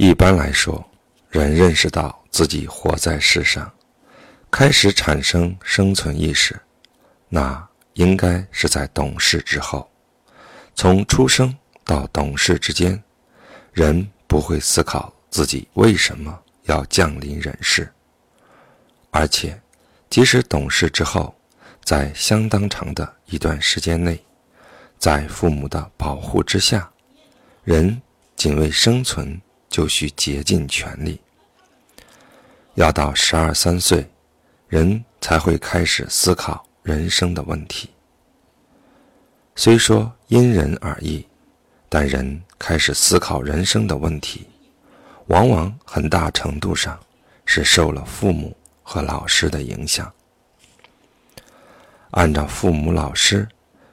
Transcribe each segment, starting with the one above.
一般来说，人认识到自己活在世上，开始产生生存意识，那应该是在懂事之后。从出生到懂事之间，人不会思考自己为什么要降临人世，而且，即使懂事之后，在相当长的一段时间内，在父母的保护之下，人仅为生存就需竭尽全力。要到十二三岁，人才会开始思考人生的问题。虽说因人而异，但人开始思考人生的问题，往往很大程度上是受了父母和老师的影响。按照父母、老师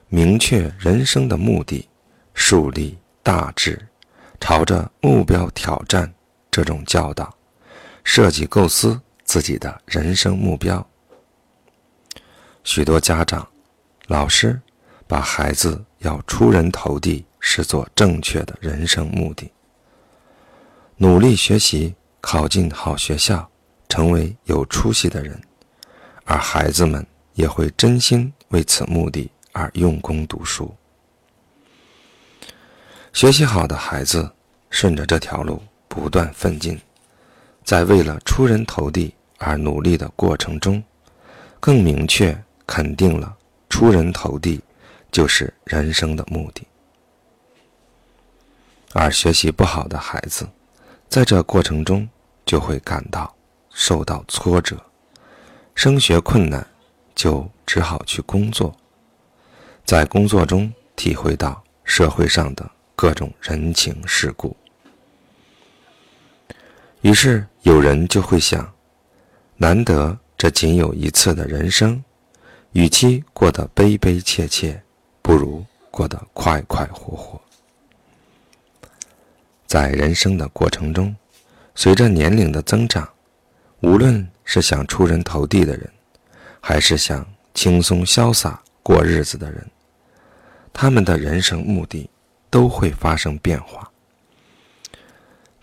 明确人生的目的，树立大志，朝着目标挑战这种教导，设计构思自己的人生目标。许多家长、老师把孩子要出人头地视作正确的人生目的，努力学习，考进好学校，成为有出息的人，而孩子们。也会真心为此目的而用功读书。学习好的孩子，顺着这条路不断奋进，在为了出人头地而努力的过程中，更明确肯定了出人头地就是人生的目的。而学习不好的孩子，在这过程中就会感到受到挫折，升学困难。就只好去工作，在工作中体会到社会上的各种人情世故。于是有人就会想：难得这仅有一次的人生，与其过得悲悲切切，不如过得快快活活。在人生的过程中，随着年龄的增长，无论是想出人头地的人，还是想轻松潇洒过日子的人，他们的人生目的都会发生变化。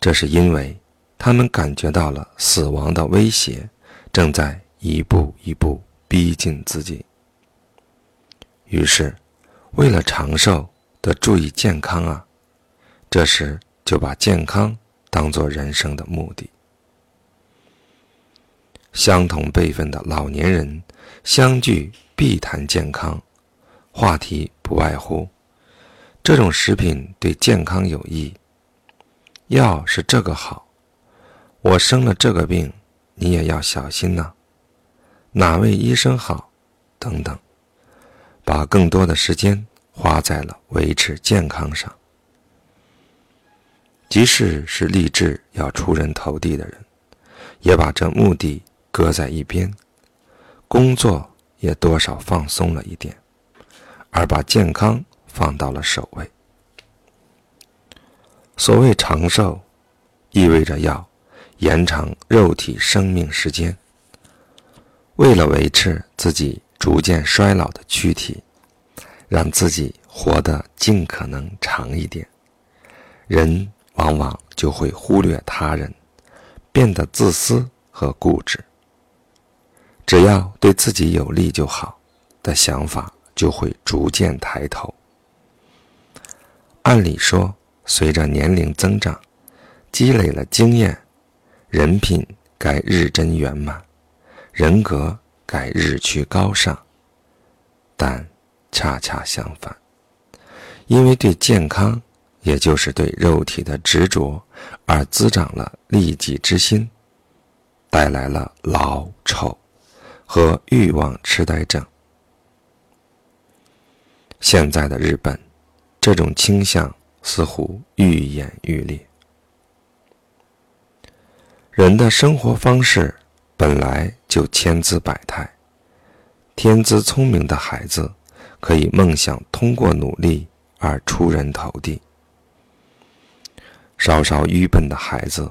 这是因为他们感觉到了死亡的威胁正在一步一步逼近自己，于是为了长寿得注意健康啊，这时就把健康当做人生的目的。相同辈分的老年人。相聚必谈健康，话题不外乎这种食品对健康有益，药是这个好，我生了这个病，你也要小心呐。哪位医生好？等等，把更多的时间花在了维持健康上。即使是立志要出人头地的人，也把这目的搁在一边。工作也多少放松了一点，而把健康放到了首位。所谓长寿，意味着要延长肉体生命时间。为了维持自己逐渐衰老的躯体，让自己活得尽可能长一点，人往往就会忽略他人，变得自私和固执。只要对自己有利就好，的想法就会逐渐抬头。按理说，随着年龄增长，积累了经验，人品该日臻圆满，人格该日趋高尚。但恰恰相反，因为对健康，也就是对肉体的执着，而滋长了利己之心，带来了老丑。和欲望痴呆症。现在的日本，这种倾向似乎愈演愈烈。人的生活方式本来就千姿百态，天资聪明的孩子可以梦想通过努力而出人头地，稍稍愚笨的孩子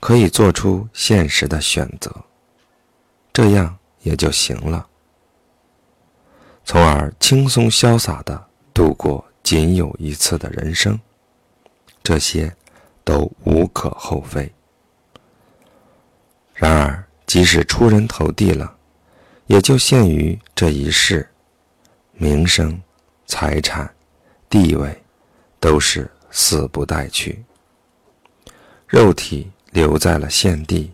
可以做出现实的选择，这样。也就行了，从而轻松潇洒的度过仅有一次的人生。这些都无可厚非。然而，即使出人头地了，也就限于这一世，名声、财产、地位，都是死不带去。肉体留在了现地，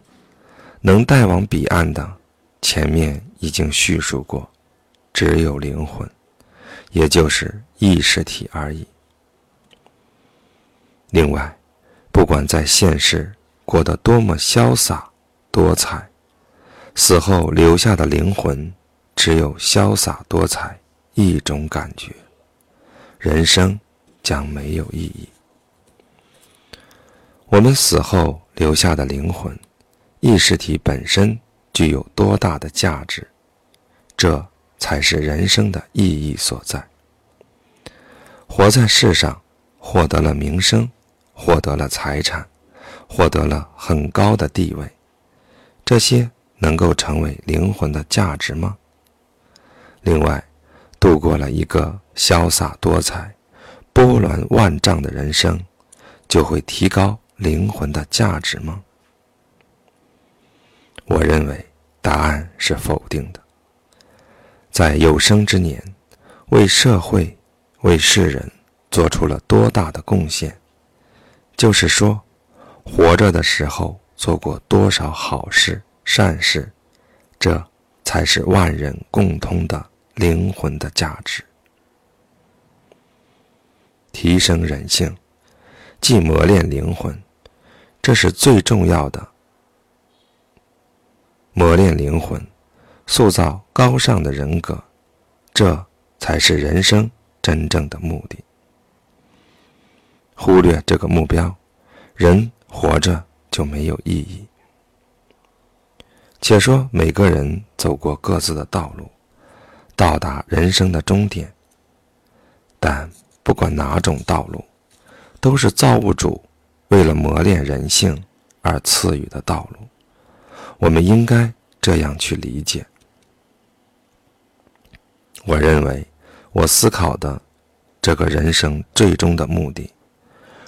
能带往彼岸的，前面已经叙述过，只有灵魂，也就是意识体而已。另外，不管在现世过得多么潇洒多彩，死后留下的灵魂只有潇洒多彩一种感觉，人生将没有意义。我们死后留下的灵魂意识体本身具有多大的价值，这才是人生的意义所在。活在世上，获得了名声。获得了财产，获得了很高的地位，这些能够成为灵魂的价值吗？另外，度过了一个潇洒多彩、波澜万丈的人生，就会提高灵魂的价值吗？我认为答案是否定的。在有生之年，为社会、为世人做出了多大的贡献？就是说，活着的时候做过多少好事善事，这才是万人共通的灵魂的价值。提升人性，既磨练灵魂，这是最重要的。磨练灵魂，塑造高尚的人格，这才是人生真正的目的。忽略这个目标，人活着就没有意义。且说每个人走过各自的道路，到达人生的终点。但不管哪种道路，都是造物主为了磨练人性而赐予的道路。我们应该这样去理解。我认为，我思考的这个人生最终的目的。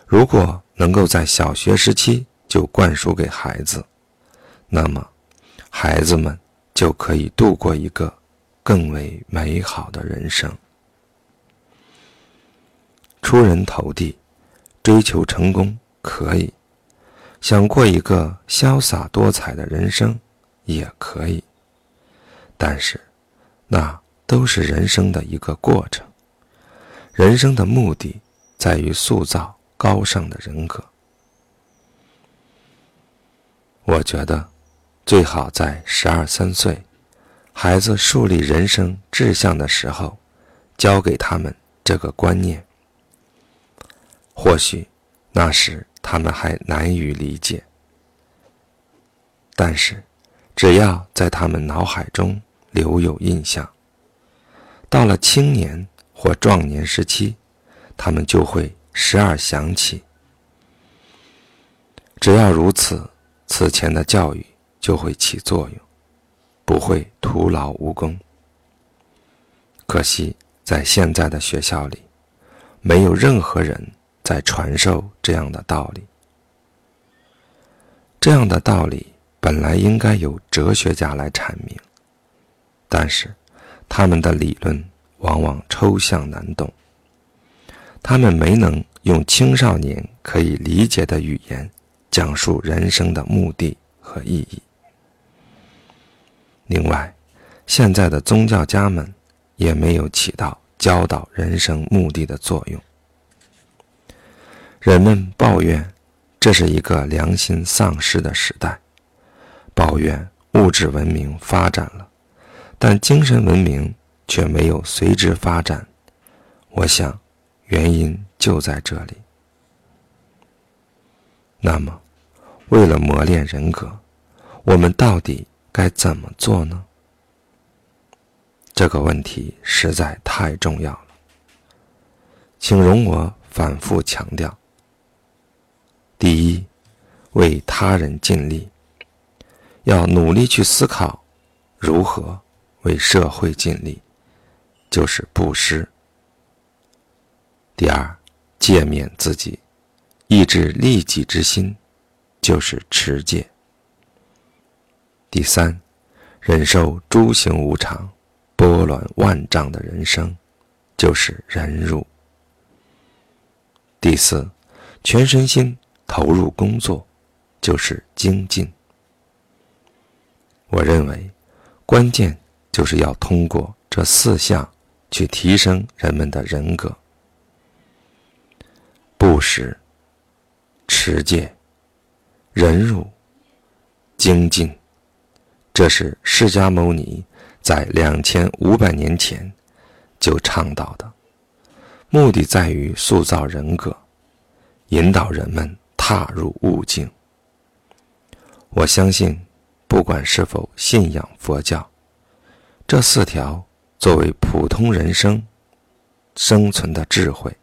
如果能够在小学时期就灌输给孩子，那么孩子们就可以度过一个更为美好的人生。出人头地，追求成功可以；想过一个潇洒多彩的人生也可以。但是，那都是人生的一个过程。人生的目的在于塑造。高尚的人格，我觉得最好在十二三岁，孩子树立人生志向的时候，教给他们这个观念。或许那时他们还难于理解，但是只要在他们脑海中留有印象，到了青年或壮年时期，他们就会。时而想起，只要如此，此前的教育就会起作用，不会徒劳无功。可惜，在现在的学校里，没有任何人在传授这样的道理。这样的道理本来应该由哲学家来阐明，但是他们的理论往往抽象难懂。他们没能用青少年可以理解的语言讲述人生的目的和意义。另外，现在的宗教家们也没有起到教导人生目的的作用。人们抱怨这是一个良心丧失的时代，抱怨物质文明发展了，但精神文明却没有随之发展。我想。原因就在这里。那么，为了磨练人格，我们到底该怎么做呢？这个问题实在太重要了，请容我反复强调：第一，为他人尽力，要努力去思考如何为社会尽力，就是布施。第二，诫勉自己，抑制利己之心，就是持戒。第三，忍受诸行无常、波澜万丈的人生，就是忍辱。第四，全身心投入工作，就是精进。我认为，关键就是要通过这四项去提升人们的人格。布施、持戒、忍辱、精进，这是释迦牟尼在两千五百年前就倡导的。目的在于塑造人格，引导人们踏入悟境。我相信，不管是否信仰佛教，这四条作为普通人生生存的智慧，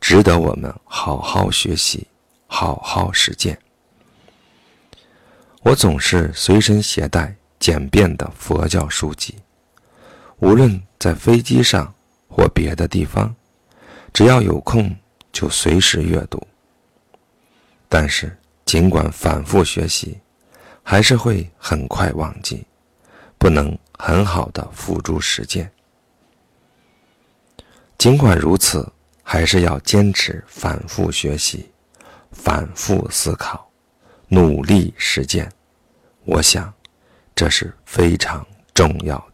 值得我们好好学习，好好实践。我总是随身携带简便的佛教书籍，无论在飞机上或别的地方。只要有空，就随时阅读。但是，尽管反复学习，还是会很快忘记，不能很好的付诸实践。尽管如此，还是要坚持反复学习、反复思考、努力实践。我想，这是非常重要的。